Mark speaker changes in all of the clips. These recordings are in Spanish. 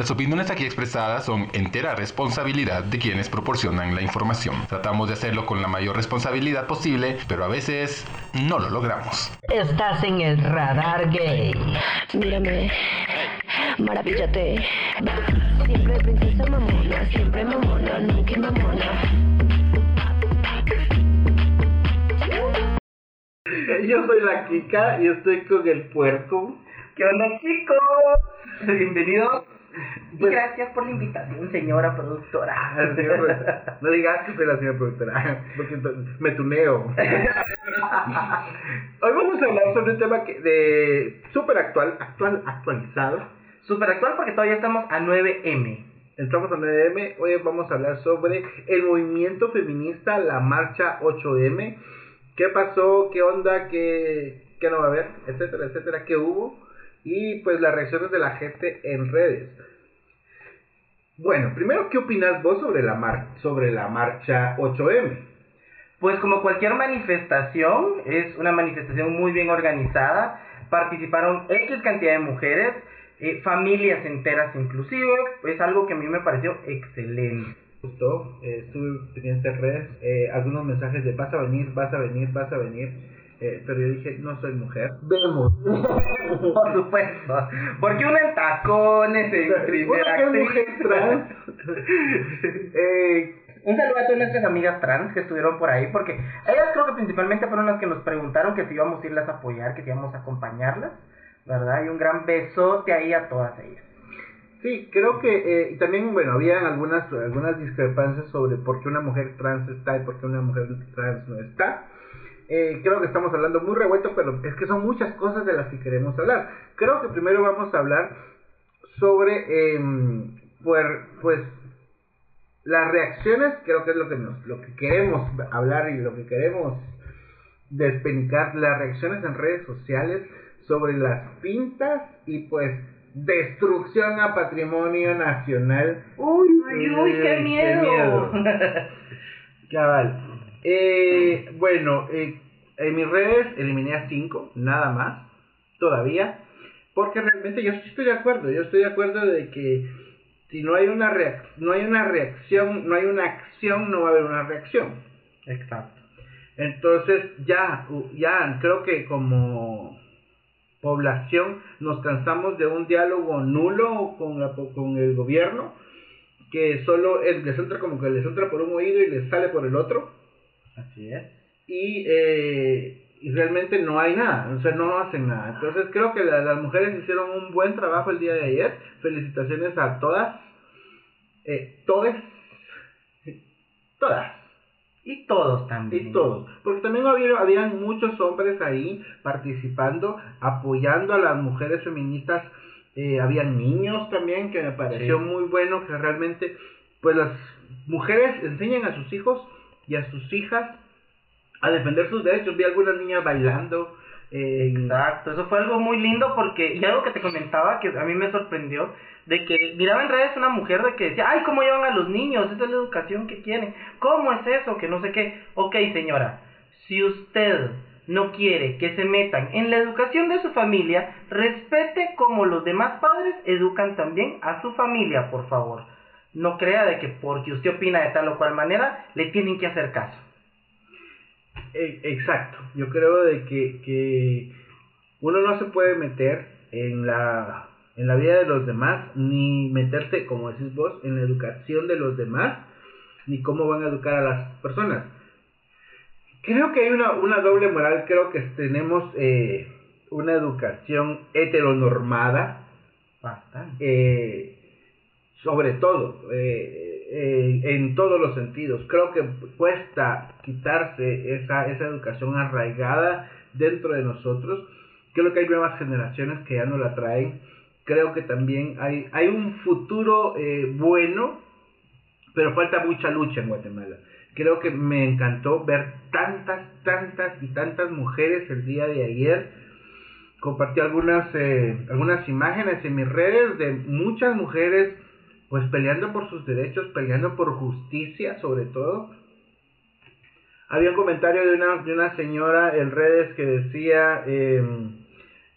Speaker 1: Las opiniones aquí expresadas son entera responsabilidad de quienes proporcionan la información. Tratamos de hacerlo con la mayor responsabilidad posible, pero a veces no lo logramos.
Speaker 2: Estás en el radar gay.
Speaker 3: Mírame, maravíllate. Siempre princesa mamona, siempre mamona, nunca mamona.
Speaker 4: Yo soy la Kika y estoy con el puerco.
Speaker 5: ¿Qué onda, chicos? Bienvenidos.
Speaker 4: Pues-
Speaker 5: Gracias por la invitación, señora productora.
Speaker 4: No digas que soy la señora productora, porque me tuneo. Hoy vamos a hablar sobre un tema que de súper actual, actual, actualizado.
Speaker 5: Súper actual porque todavía estamos a 9M.
Speaker 4: Entramos a 9M, hoy vamos a hablar sobre el movimiento feminista, la marcha 8M. ¿Qué pasó? ¿Qué onda? ¿Qué, qué no va a haber? Etcétera, etcétera. ¿Qué hubo? Y pues las reacciones de la gente en redes. Bueno, primero, ¿qué opinas vos sobre la, mar sobre la marcha 8M?
Speaker 5: Pues como cualquier manifestación, es una manifestación muy bien organizada. Participaron X cantidad de mujeres, eh, familias enteras inclusive. Es algo que a mí me pareció excelente.
Speaker 4: gustó, eh, estuve pendiente en redes, eh, algunos mensajes de vas a venir, vas a venir, vas a venir, eh, pero yo dije, no soy mujer. Vemos.
Speaker 5: Por supuesto. Porque una en tacones, en
Speaker 4: Una
Speaker 5: primera
Speaker 4: que es mujer trans. Eh,
Speaker 5: Un saludo a todas nuestras amigas trans que estuvieron por ahí, porque ellas creo que principalmente fueron las que nos preguntaron que si íbamos a irlas a apoyar, que si íbamos a acompañarlas, ¿verdad? Y un gran besote ahí a todas ellas.
Speaker 4: sí, creo que eh, y también, bueno, había algunas, algunas discrepancias sobre por qué una mujer trans está y por qué una mujer trans no está. Eh, creo que estamos hablando muy revuelto, pero es que son muchas cosas de las que queremos hablar. Creo que primero vamos a hablar sobre, em, pues, pues, las reacciones, creo que es lo que, nos, lo que queremos hablar y lo que queremos despenicar, las reacciones en redes sociales sobre las pintas y pues destrucción a patrimonio nacional.
Speaker 5: Uy, uy, uy, qué
Speaker 4: Qué
Speaker 5: miedo.
Speaker 4: miedo. Cabal. Eh, bueno, eh, en mis redes eliminé a 5, nada más, todavía, porque realmente yo sí estoy de acuerdo, yo estoy de acuerdo de que si no hay una no hay una reacción, no hay una acción, no va a haber una reacción.
Speaker 5: Exacto.
Speaker 4: Entonces ya, ya creo que como población nos cansamos de un diálogo nulo con, la, po- con el gobierno, que solo el, les entra como que les entra por un oído y les sale por el otro,
Speaker 5: Así es.
Speaker 4: Y, eh, y realmente no hay nada, o sea, no hacen nada. Entonces creo que la- las mujeres hicieron un buen trabajo el día de ayer, felicitaciones a todas, eh, todes, todas.
Speaker 5: Y todos también.
Speaker 4: Y todos, porque también había, habían muchos hombres ahí participando, apoyando a las mujeres feministas, eh, habían niños también, que me pareció
Speaker 5: Sí.
Speaker 4: muy bueno que realmente, pues las mujeres enseñan a sus hijos y a sus hijas a defender sus derechos, vi algunas niñas bailando, eh,
Speaker 5: Exacto, eso fue algo muy lindo porque, y algo que te comentaba que a mí me sorprendió, de que miraba en redes una mujer de que decía, ay, ¿cómo llevan a los niños? Esa es la educación que quieren. ¿Cómo es eso? Que no sé qué. Ok, señora, si usted no quiere que se metan en la educación de su familia, respete como los demás padres educan también a su familia, por favor. No crea de que porque usted opina de tal o cual manera, le tienen que hacer caso.
Speaker 4: E- Exacto, yo creo de que, que uno no se puede meter en la, en la vida de los demás, ni meterse, como decís vos, en la educación de los demás, ni cómo van a educar a las personas. Creo que hay una, una doble moral, creo que tenemos eh, una educación heteronormada,
Speaker 5: Bastante.
Speaker 4: eh, sobre todo, eh, eh, en todos los sentidos. Creo que cuesta quitarse esa, esa educación arraigada dentro de nosotros. Creo que hay nuevas generaciones que ya no la traen. Creo que también hay, hay un futuro eh, bueno, pero falta mucha lucha en Guatemala. Creo que me encantó ver tantas, tantas y tantas mujeres el día de ayer compartí algunas eh, algunas imágenes en mis redes de muchas mujeres pues peleando por sus derechos, peleando por justicia sobre todo. Había un comentario de una, de una señora en redes que decía, eh,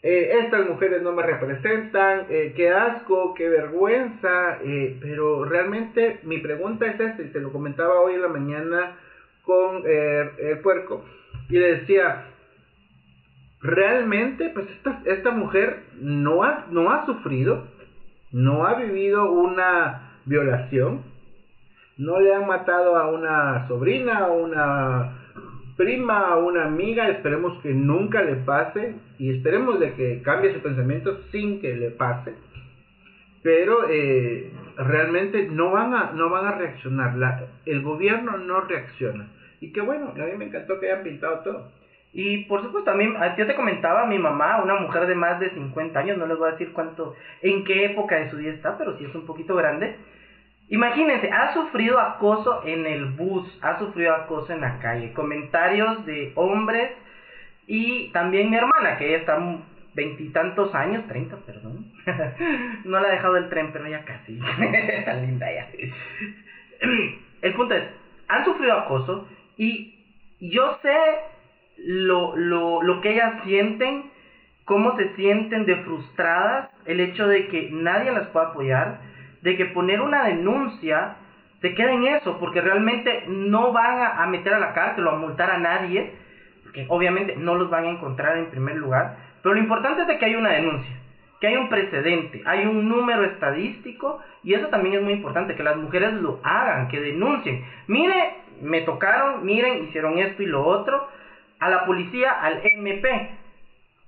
Speaker 4: eh, estas mujeres no me representan, eh, qué asco, qué vergüenza, eh, pero realmente mi pregunta es esta, y te lo comentaba hoy en la mañana con el puerco, y le decía, realmente, pues esta, esta mujer no ha, no ha sufrido, no ha vivido una violación, no le han matado a una sobrina, a una prima, a una amiga, esperemos que nunca le pase y esperemos de que cambie su pensamiento sin que le pase. Pero eh, realmente no van a no van a reaccionar, el gobierno no reacciona. Y qué bueno, a mí me encantó que hayan pintado todo.
Speaker 5: Y por supuesto, a mí, yo te comentaba, mi mamá, una mujer de más de 50 años, no les voy a decir cuánto, en qué época de su vida está, pero sí es un poquito grande. Imagínense, ha sufrido acoso en el bus, ha sufrido acoso en la calle, comentarios de hombres y también mi hermana, que ella está veintitantos años, treinta, perdón. no la ha dejado el tren, pero ya casi. Tan linda ya. El punto es, han sufrido acoso y yo sé lo, lo, lo que ellas sienten, cómo se sienten de frustradas, el hecho de que nadie las pueda apoyar, de que poner una denuncia se queda en eso, porque realmente no van a, a meter a la cárcel o a multar a nadie, porque obviamente no los van a encontrar en primer lugar, pero lo importante es de que hay una denuncia, que hay un precedente, hay un número estadístico, y eso también es muy importante, que las mujeres lo hagan, que denuncien. Mire, me tocaron, miren, hicieron esto y lo otro, a la policía, al MP.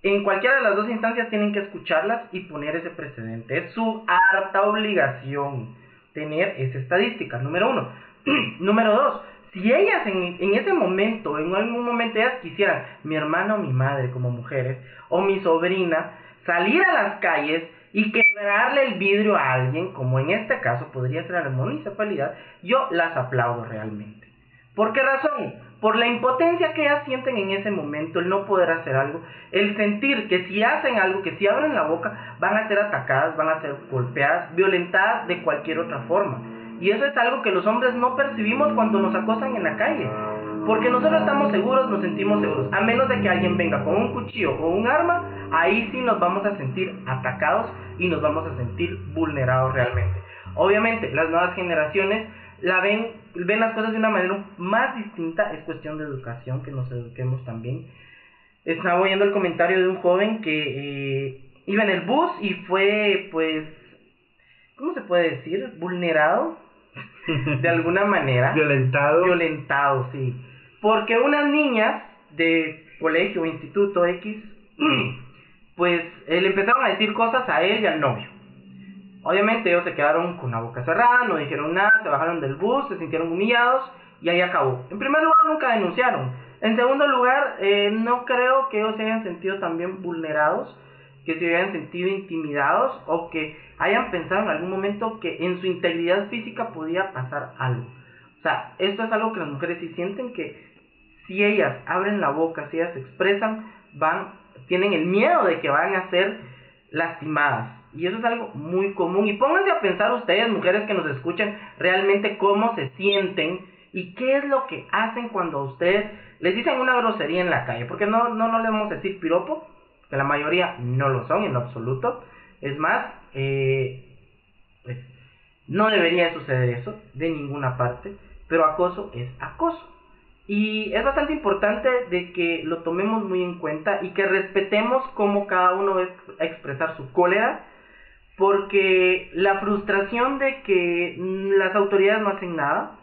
Speaker 5: En cualquiera de las dos instancias tienen que escucharlas y poner ese precedente. Es su harta obligación tener esa estadística, número uno. número dos, si ellas en, ese momento, en algún momento ellas quisieran, mi hermana o mi madre como mujeres, o mi sobrina, salir a las calles y quebrarle el vidrio a alguien, como en este caso podría ser la municipalidad, yo las aplaudo realmente. ¿Por qué razón? Por la impotencia que ellas sienten en ese momento, el no poder hacer algo, el sentir que si hacen algo, que si abren la boca, van a ser atacadas, van a ser golpeadas, violentadas de cualquier otra forma. Y eso es algo que los hombres no percibimos cuando nos acosan en la calle. Porque nosotros estamos seguros, nos sentimos seguros. A menos de que alguien venga con un cuchillo o un arma, ahí sí nos vamos a sentir atacados y nos vamos a sentir vulnerados realmente. Obviamente, las nuevas generaciones la ven, ven las cosas de una manera más distinta, es cuestión de educación, que nos eduquemos también. Estaba oyendo el comentario de un joven que eh, iba en el bus y fue, pues, ¿cómo se puede decir? Vulnerado, de alguna manera.
Speaker 4: Violentado.
Speaker 5: Violentado, sí. Porque unas niñas de colegio o instituto X, pues eh, le empezaron a decir cosas a él y al novio. Obviamente ellos se quedaron con la boca cerrada, no dijeron nada, se bajaron del bus, se sintieron humillados y ahí acabó. En primer lugar, nunca denunciaron. En segundo lugar, eh, no creo que ellos se hayan sentido también vulnerados, que se hayan sentido intimidados o que hayan pensado en algún momento que en su integridad física podía pasar algo. O sea, esto es algo que las mujeres sí sienten que si ellas abren la boca, si ellas expresan, van, tienen el miedo de que van a ser lastimadas. Y eso es algo muy común. Y pónganse a pensar ustedes, mujeres que nos escuchan, realmente cómo se sienten y qué es lo que hacen cuando a ustedes les dicen una grosería en la calle. Porque no, no, no le vamos a decir piropo, que la mayoría no lo son en absoluto. Es más, eh, pues, no debería suceder eso de ninguna parte, pero acoso es acoso. Y es bastante importante de que lo tomemos muy en cuenta y que respetemos cómo cada uno va a expresar su cólera, porque la frustración de que las autoridades no hacen nada,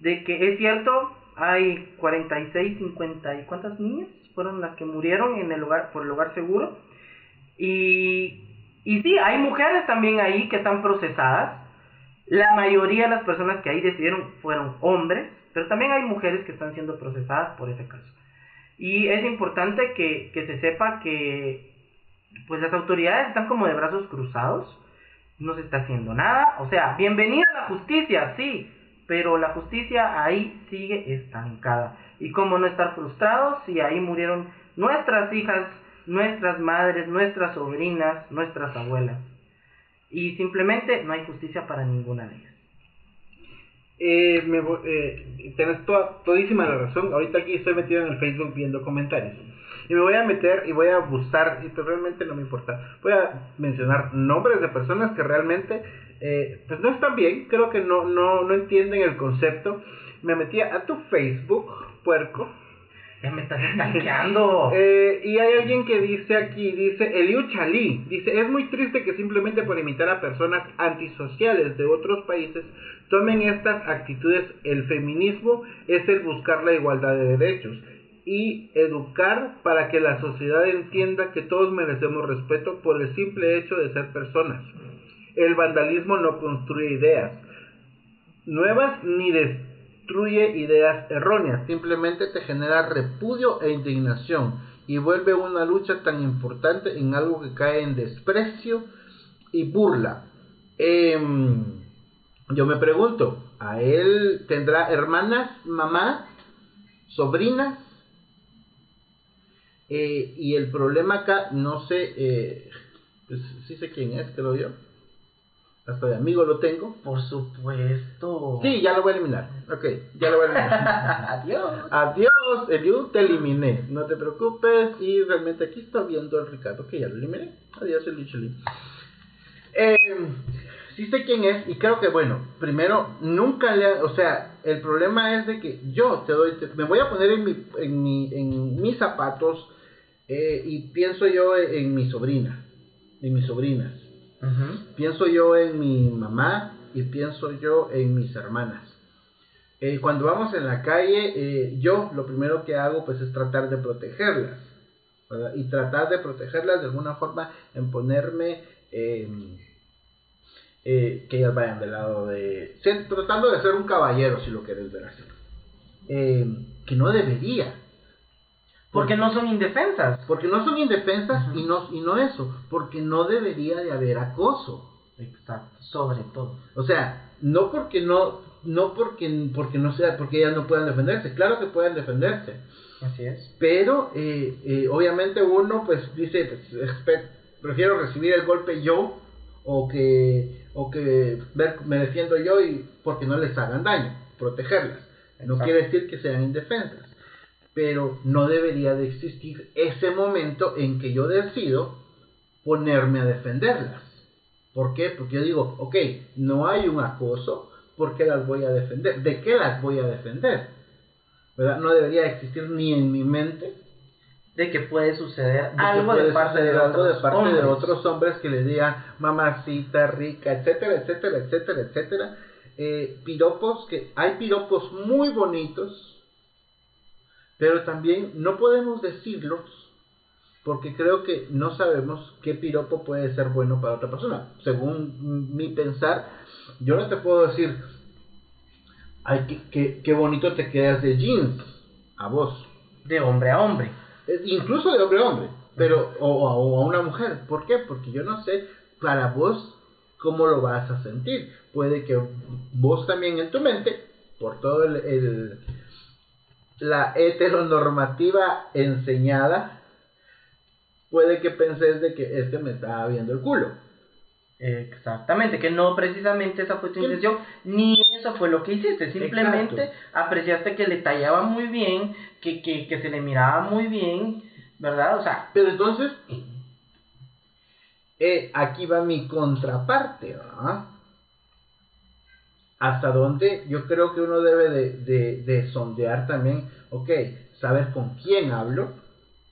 Speaker 5: de que es cierto, hay 46, 50 y cuántas niñas fueron las que murieron en el lugar por el lugar seguro. Y, y sí, hay mujeres también ahí que están procesadas. La mayoría de las personas que ahí decidieron fueron hombres, pero también hay mujeres que están siendo procesadas por ese caso. Y es importante que, que se sepa que pues las autoridades están como de brazos cruzados, no se está haciendo nada, o sea, bienvenida a la justicia, sí, pero la justicia ahí sigue estancada. Y cómo no estar frustrados si ahí murieron nuestras hijas, nuestras madres, nuestras sobrinas, nuestras abuelas. Y simplemente no hay justicia para ninguna de ellas.
Speaker 4: Eh, me, eh, tenés toda, todísima la razón. Ahorita aquí estoy metido en el Facebook viendo comentarios. Y me voy a meter y voy a buscar, y pues realmente no me importa, voy a mencionar nombres de personas que realmente eh, pues no están bien, creo que no, no, no entienden el concepto. Me metí a tu Facebook, puerco.
Speaker 5: Ya me estás estanqueando.
Speaker 4: Eh, y hay alguien que dice aquí, dice Eliu Chalí, dice, es muy triste que simplemente por imitar a personas antisociales de otros países tomen estas actitudes. El feminismo es el buscar la igualdad de derechos y educar para que la sociedad entienda que todos merecemos respeto por el simple hecho de ser personas. El vandalismo no construye ideas nuevas ni destruye ideas erróneas, simplemente te genera repudio e indignación y vuelve una lucha tan importante en algo que cae en desprecio y burla. Em, yo me pregunto, ¿a él tendrá hermanas, mamá, sobrinas? Eh, y el problema acá, no sé, eh, pues sí sé quién es, creo yo. Hasta de amigo lo tengo.
Speaker 5: Por supuesto.
Speaker 4: Sí, ya lo voy a eliminar. Ok, ya lo voy a eliminar.
Speaker 5: Adiós.
Speaker 4: Adiós, Eliu, te eliminé. No te preocupes. Y realmente aquí está viendo el Ricardo que ya lo eliminé. Adiós, Eliu Chuli. Eh, sí sé quién es y creo que, bueno, primero, nunca le... O sea, el problema es de que yo te doy... te- me voy a poner en, mi, en, mi, en mis zapatos eh, y pienso yo en mi sobrina, en mis sobrinas. Pienso yo en mi mamá y pienso yo en mis hermanas. Eh, cuando vamos en la calle, eh, yo lo primero que hago pues es tratar de protegerlas. ¿verdad? Y tratar de protegerlas de alguna forma en ponerme eh, eh, que ellas vayan del lado de... tratando de ser un caballero si lo quieres ver así. Eh, que no debería.
Speaker 5: Porque no son indefensas.
Speaker 4: Porque no son indefensas y, no, y no eso. Porque no debería de haber acoso.
Speaker 5: Exacto, sobre todo.
Speaker 4: O sea, no porque no, no porque, porque no sea, porque ellas no puedan defenderse, claro que pueden defenderse,
Speaker 5: Así es.
Speaker 4: pero eh, eh, obviamente uno pues dice, pues, prefiero recibir el golpe yo o que, o que ver, me defiendo yo y porque no les hagan daño, protegerlas. No
Speaker 5: Exacto.
Speaker 4: quiere decir que sean indefensas, pero no debería de existir ese momento en que yo decido ponerme a defenderlas. ¿Por qué? Porque yo digo, ok, no hay un acoso, ¿por qué las voy a defender? ¿De qué las voy a defender? ¿Verdad? No debería existir ni en mi mente
Speaker 5: De que puede suceder
Speaker 4: de
Speaker 5: algo
Speaker 4: puede
Speaker 5: de parte de
Speaker 4: suceder algo
Speaker 5: otros
Speaker 4: de parte de
Speaker 5: hombres.
Speaker 4: otros hombres que le digan mamacita rica, etcétera, etcétera, etcétera, etcétera. Eh, piropos que hay piropos muy bonitos, pero también no podemos decirlos porque creo que no sabemos qué piropo puede ser bueno para otra persona. Según mi pensar, yo no te puedo decir, ay, qué, qué, qué bonito te quedas de jeans a vos.
Speaker 5: De hombre a hombre.
Speaker 4: Incluso de hombre a hombre, pero o, o a una mujer. ¿Por qué? Porque yo no sé para vos cómo lo vas a sentir. Puede que vos también en tu mente, por todo el, el- la heteronormativa enseñada, puede que penses de que este me está viendo el culo.
Speaker 5: Exactamente, que no precisamente esa fue tu intención, ni eso fue lo que hiciste, simplemente
Speaker 4: Exacto.
Speaker 5: apreciaste que le tallaba muy bien, que, que, que se le miraba muy bien, ¿verdad? O sea,
Speaker 4: Pero entonces, eh, aquí va mi contraparte, ¿verdad? Hasta dónde yo creo que uno debe de, de, de sondear también, ok, saber con quién hablo,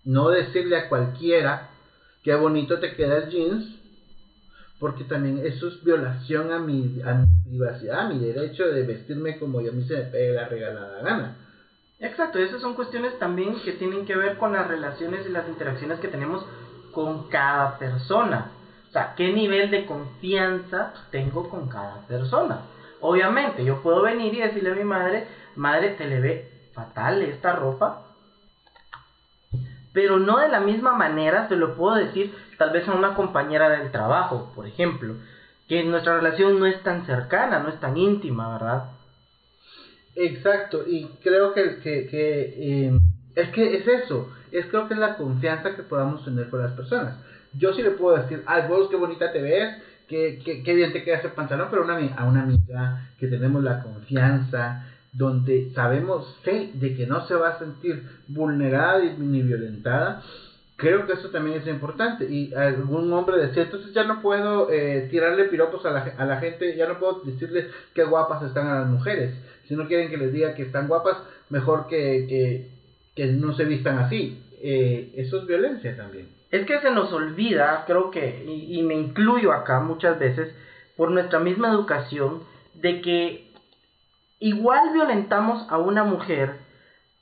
Speaker 4: no decirle a cualquiera qué bonito te queda el jeans, porque también eso es violación a mi, a mi privacidad, a mi derecho de vestirme como yo a mí se me pegue la regalada gana.
Speaker 5: exacto, esas son cuestiones también que tienen que ver con las relaciones y las interacciones que tenemos con cada persona. O sea, qué nivel de confianza tengo con cada persona. Obviamente, yo puedo venir y decirle a mi madre, madre, te le ve fatal esta ropa, pero no de la misma manera se lo puedo decir tal vez a una compañera del trabajo, por ejemplo, que nuestra relación no es tan cercana, no es tan íntima, ¿verdad?
Speaker 4: Exacto, y creo que, que, eh, es que es eso, es creo que es la confianza que podamos tener con las personas. Yo sí le puedo decir, ay, vos qué bonita te ves, qué, qué, qué bien te queda ese pantalón, pero una, a una amiga que tenemos la confianza donde sabemos, sé, de que no se va a sentir vulnerada ni violentada, creo que eso también es importante. Y algún hombre decía, entonces ya no puedo eh, tirarle piropos a la, a la gente, ya no puedo decirles qué guapas están a las mujeres. Si no quieren que les diga que están guapas, mejor que, que, que no se vistan así. Eh, eso es violencia también.
Speaker 5: Es que se nos olvida, creo que, y, me incluyo acá muchas veces, por nuestra misma educación, de que igual violentamos a una mujer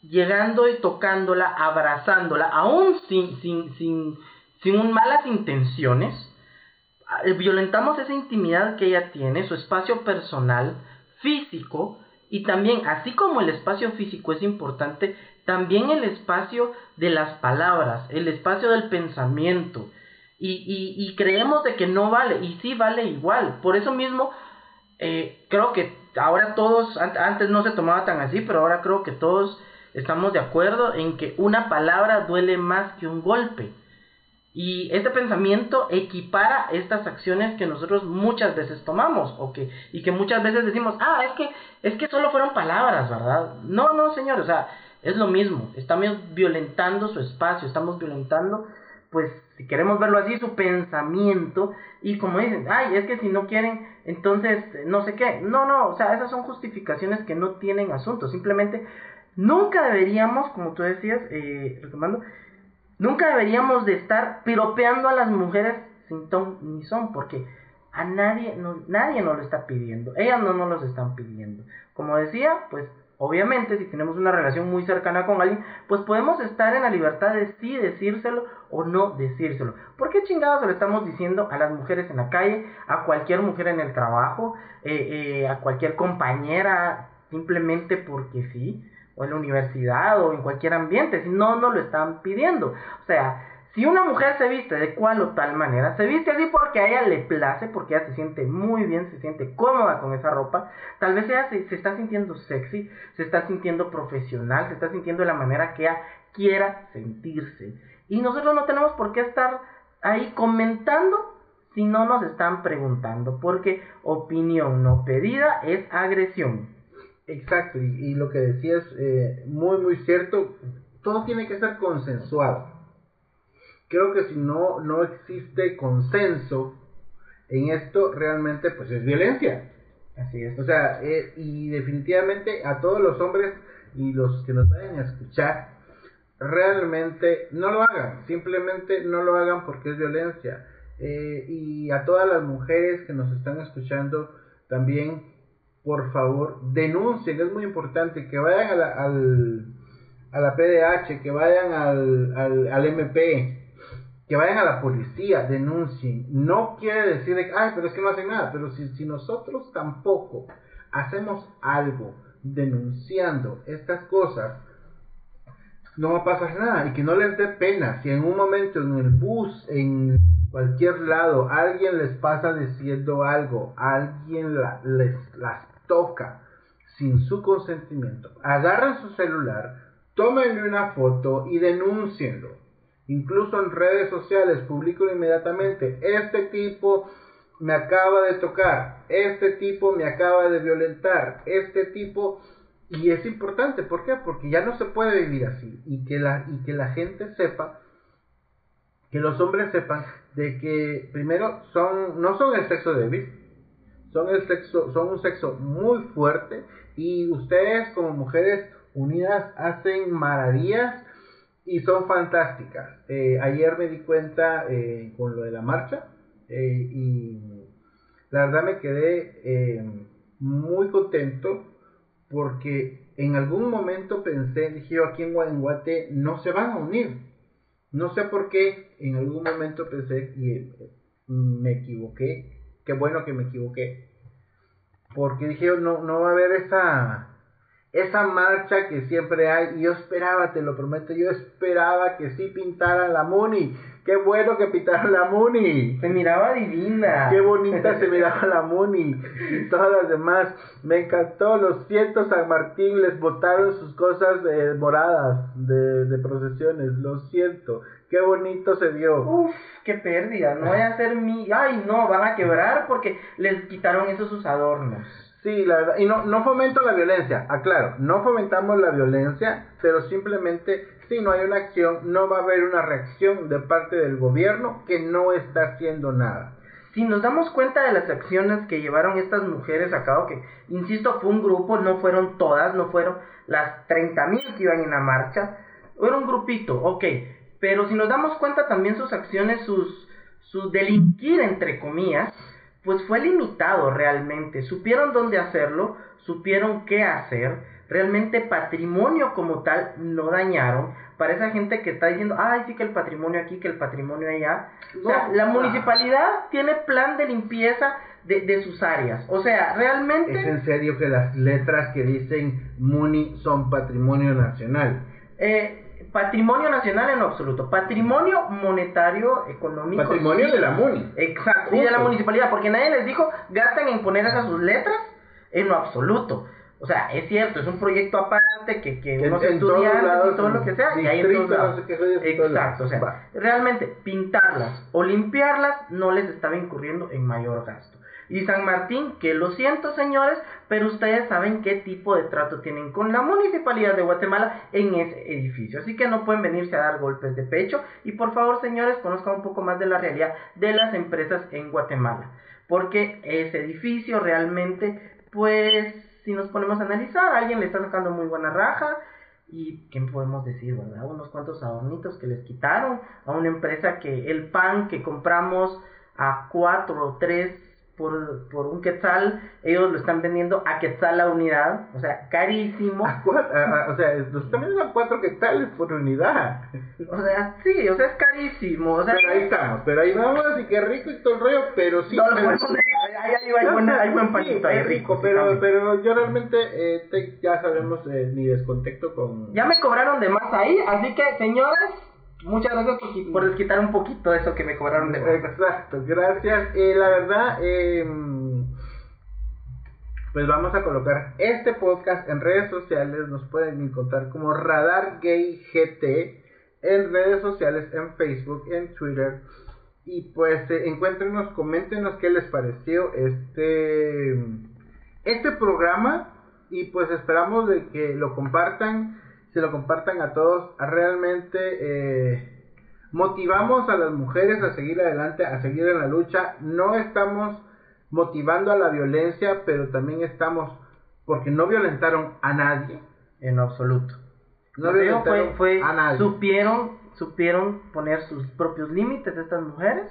Speaker 5: llegando y tocándola, abrazándola, aún sin, sin, sin, sin malas intenciones, eh, violentamos esa intimidad que ella tiene, su espacio personal, físico, y también, así como el espacio físico es importante, también el espacio de las palabras, el espacio del pensamiento. Y, y, y creemos de que no vale, y sí vale igual. Por eso mismo, eh, creo que ahora todos, antes no se tomaba tan así, pero ahora creo que todos estamos de acuerdo en que una palabra duele más que un golpe. Y este pensamiento equipara estas acciones que nosotros muchas veces tomamos o que, y que muchas veces decimos, ah, es que, es que solo fueron palabras, ¿verdad? No, no, señor, o sea, es lo mismo. Estamos violentando su espacio, estamos violentando, pues, si queremos verlo así, su pensamiento. Y como dicen, ay, es que si no quieren, entonces, no sé qué. No, no, o sea, esas son justificaciones que no tienen asunto. Simplemente Nunca deberíamos, como tú decías, eh, retomando, nunca deberíamos de estar piropeando a las mujeres sin ton ni son, porque a nadie, no, nadie nos lo está pidiendo, ellas no nos los están pidiendo. Como decía, pues obviamente si tenemos una relación muy cercana con alguien, pues podemos estar en la libertad de sí decírselo o no decírselo. ¿Por qué chingados lo estamos diciendo a las mujeres en la calle, a cualquier mujer en el trabajo, eh, eh, a cualquier compañera, simplemente porque sí? O en la universidad o en cualquier ambiente, si no nos lo están pidiendo. O sea, si una mujer se viste de cual o tal manera, se viste así porque a ella le place, porque ella se siente muy bien, se siente cómoda con esa ropa, tal vez ella se, está sintiendo sexy, se está sintiendo profesional, se está sintiendo de la manera que ella quiera sentirse. Y nosotros no tenemos por qué estar ahí comentando si no nos están preguntando, porque opinión no pedida es agresión.
Speaker 4: Exacto, y, lo que decías, eh, muy, muy cierto, todo tiene que ser consensuado. Creo que si no, no existe consenso en esto, realmente pues es violencia. Así es. O sea, eh, y definitivamente a todos los hombres y los que nos vayan a escuchar, realmente no lo hagan, simplemente no lo hagan porque es violencia. Eh, y a todas las mujeres que nos están escuchando, también por favor, denuncien, es muy importante, que vayan a la, al, a la PDH, que vayan al, al, al, MP, que vayan a la policía, denuncien. No quiere decir, que, ay, pero es que no hacen nada, pero si, si nosotros tampoco hacemos algo denunciando estas cosas, no va a pasar nada y que no les dé pena si en un momento en el bus, en cualquier lado, alguien les pasa diciendo algo, alguien les las toca sin su consentimiento, agarren su celular, tómenle una foto y denúncienlo. Incluso en redes sociales, publico inmediatamente, este tipo me acaba de tocar, este tipo me acaba de violentar, este tipo... Y es importante, ¿por qué? Porque ya no se puede vivir así y que la, y que la gente sepa, que los hombres sepan de que primero son, no son el sexo débil, son, el sexo, son un sexo muy fuerte y ustedes como mujeres unidas hacen maravillas y son fantásticas. Eh, ayer me di cuenta eh, con lo de la marcha eh, y la verdad me quedé muy contento porque en algún momento pensé, dije yo aquí en Guanajuato no se van a unir. No sé por qué, en algún momento pensé y me equivoqué qué bueno que me equivoqué. Porque dije, no, no va a haber esa, esa marcha que siempre hay. Y yo esperaba, te lo prometo, yo esperaba que sí pintara la Muni. Qué bueno que pintara la Muni.
Speaker 5: Se miraba divina.
Speaker 4: Qué bonita se miraba la Muni. Y todas las demás. Me encantó. Lo siento, San Martín. Les botaron sus cosas eh, moradas de, de procesiones. Lo siento. Qué bonito se vio.
Speaker 5: Uf, qué pérdida. No voy a ser mi. Ay, no, van a quebrar porque les quitaron esos sus adornos.
Speaker 4: Sí, la verdad, y no, no fomento la violencia, aclaro, no fomentamos la violencia, pero simplemente si no hay una acción, no va a haber una reacción de parte del gobierno que no está haciendo nada.
Speaker 5: Si nos damos cuenta de las acciones que llevaron estas mujeres a cabo, que insisto, fue un grupo, no fueron todas, no fueron las 30.000 que iban en la marcha, era un grupito, ok, pero si nos damos cuenta también sus acciones, sus, sus delinquir entre comillas, pues fue limitado realmente. Supieron dónde hacerlo, supieron qué hacer. Realmente patrimonio como tal no dañaron. Para esa gente que está diciendo, ay, sí que el patrimonio aquí, que el patrimonio allá. o sea, la municipalidad tiene plan de limpieza de, de sus áreas. O sea, realmente...
Speaker 4: Es en serio que las letras que dicen MUNI son patrimonio nacional.
Speaker 5: Eh, patrimonio nacional en lo absoluto. Patrimonio monetario, económico.
Speaker 4: Patrimonio de la MUNI.
Speaker 5: Exacto, y de la municipalidad, porque nadie les dijo, gasten en poner esas sus letras en lo absoluto. O sea, es cierto, es un proyecto aparte que, que
Speaker 4: En-
Speaker 5: unos
Speaker 4: en todos
Speaker 5: estudiantes
Speaker 4: lados,
Speaker 5: y todo lo que sea, y ahí en todos lados.
Speaker 4: no sé qué
Speaker 5: Exacto, o sea.
Speaker 4: Va.
Speaker 5: realmente pintarlas o limpiarlas no les estaba incurriendo en mayor gasto. Y San Martín, que lo siento señores, pero ustedes saben qué tipo de trato tienen con la municipalidad de Guatemala en ese edificio. Así que no pueden venirse a dar golpes de pecho. Y por favor señores, conozcan un poco más de la realidad de las empresas en Guatemala. Porque ese edificio realmente, pues, si nos ponemos a analizar, alguien le está sacando muy buena raja. Y qué podemos decir, ¿verdad? Unos cuantos adornitos que les quitaron a una empresa que el pan que compramos a 4 o 3 por, por un quetzal, ellos lo están vendiendo a quetzal la unidad, o sea, carísimo.
Speaker 4: A cua- a- a- o sea, los también a cuatro que tal por unidad.
Speaker 5: O sea, sí, o sea, es carísimo. O sea,
Speaker 4: Pero ahí estamos, pero ahí vamos y qué rico y todo el rollo, pero sí.
Speaker 5: no, lo
Speaker 4: pero-
Speaker 5: ahí, ahí hay, buen, hay buen
Speaker 4: Sí,
Speaker 5: ahí rico.
Speaker 4: pero, pero yo realmente eh, te- ya sabemos eh, mi descontexto con...
Speaker 5: Ya me cobraron de más ahí, así que, señores, muchas gracias por, por desquitar un poquito de eso que me cobraron de más.
Speaker 4: Exacto, gracias. Eh, la verdad, eh, pues vamos a colocar este podcast en redes sociales. Nos pueden encontrar como Radar Gay GT en redes sociales, en Facebook, en Twitter. Y pues eh, encuéntrenos, coméntenos qué les pareció este, este programa. Y pues esperamos de que lo compartan, se lo compartan a todos. Realmente eh, motivamos a las mujeres a seguir adelante, a seguir en la lucha. No estamos motivando a la violencia, pero también estamos porque no violentaron a nadie.
Speaker 5: En absoluto.
Speaker 4: No
Speaker 5: Lo
Speaker 4: violentaron
Speaker 5: fue, fue
Speaker 4: a nadie.
Speaker 5: supieron, supieron poner sus propios límites estas mujeres,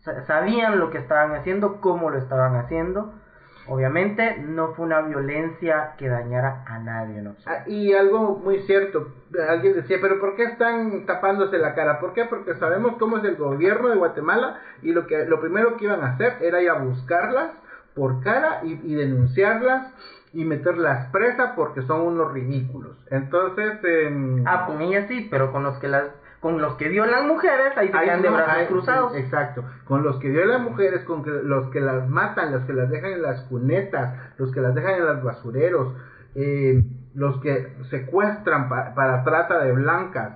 Speaker 5: sa- sabían lo que estaban haciendo, cómo lo estaban haciendo. Obviamente no fue una violencia que dañara a nadie, ¿no?
Speaker 4: Ah, Y algo muy cierto, alguien decía, pero ¿por qué están tapándose la cara? ¿Por qué? Porque sabemos cómo es el gobierno de Guatemala y lo que lo primero que iban a hacer era ir a buscarlas por cara y, y denunciarlas y meterlas presa porque son unos ridículos. Entonces, em,
Speaker 5: Ah, con ellas sí, pero con los que las, con los que violan mujeres, ahí se quedan de brazos cruzados.
Speaker 4: Exacto. Con los que violan mujeres, con que- los que las matan, los que las dejan en las cunetas, los que las dejan en los basureros, eh, los que secuestran pa- para trata de blancas.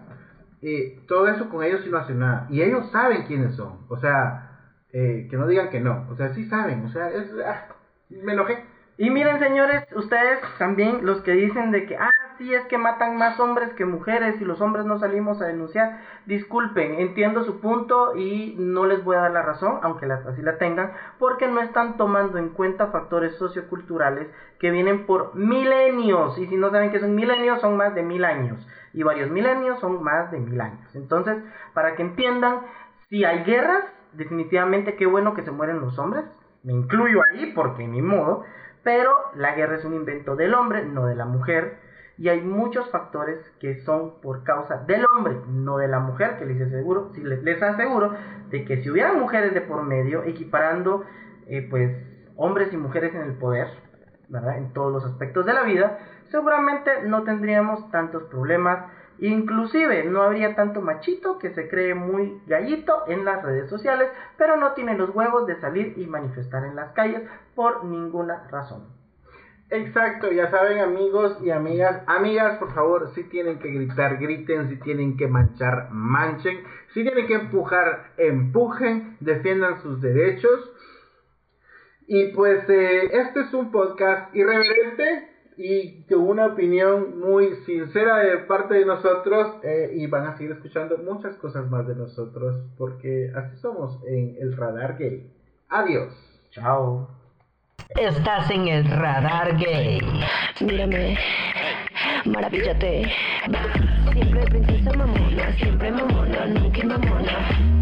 Speaker 4: eh, todo eso con ellos sí no hacen nada. Y ellos saben quiénes son. O sea, eh, que no digan que no. O sea, sí saben. O sea, es, ah, me enojé.
Speaker 5: Y miren, señores, ustedes también, los que dicen de que, ah, sí, es que matan más hombres que mujeres y los hombres no salimos a denunciar. Disculpen, entiendo su punto y no les voy a dar la razón, aunque la, así la tengan, porque no están tomando en cuenta factores socioculturales que vienen por milenios. Y si no saben que son milenios, son más de mil años. Y varios milenios son más de mil años. Entonces, para que entiendan, si hay guerras, definitivamente qué bueno que se mueren los hombres. Me incluyo ahí porque ni modo. Pero la guerra es un invento del hombre, no de la mujer. Y hay muchos factores que son por causa del hombre, no de la mujer, que les aseguro, si les, aseguro de que si hubieran mujeres de por medio, equiparando eh, pues hombres y mujeres en el poder, ¿verdad? En todos los aspectos de la vida, seguramente no tendríamos tantos problemas. Inclusive no habría tanto machito que se cree muy gallito en las redes sociales, pero no tiene los huevos de salir y manifestar en las calles por ninguna razón.
Speaker 4: Exacto, ya saben amigos y amigas, amigas por favor, si tienen que gritar, griten, si tienen que manchar, manchen, si tienen que empujar, empujen, defiendan sus derechos. Y pues eh, este es un podcast irreverente y con una opinión muy sincera de parte de nosotros eh, y van a seguir escuchando muchas cosas más de nosotros porque así somos en el radar gay. Adiós.
Speaker 5: Chao.
Speaker 2: Estás en el radar gay.
Speaker 3: Mírame, maravíllate. Siempre princesa mamona, siempre mamona, nunca mamona.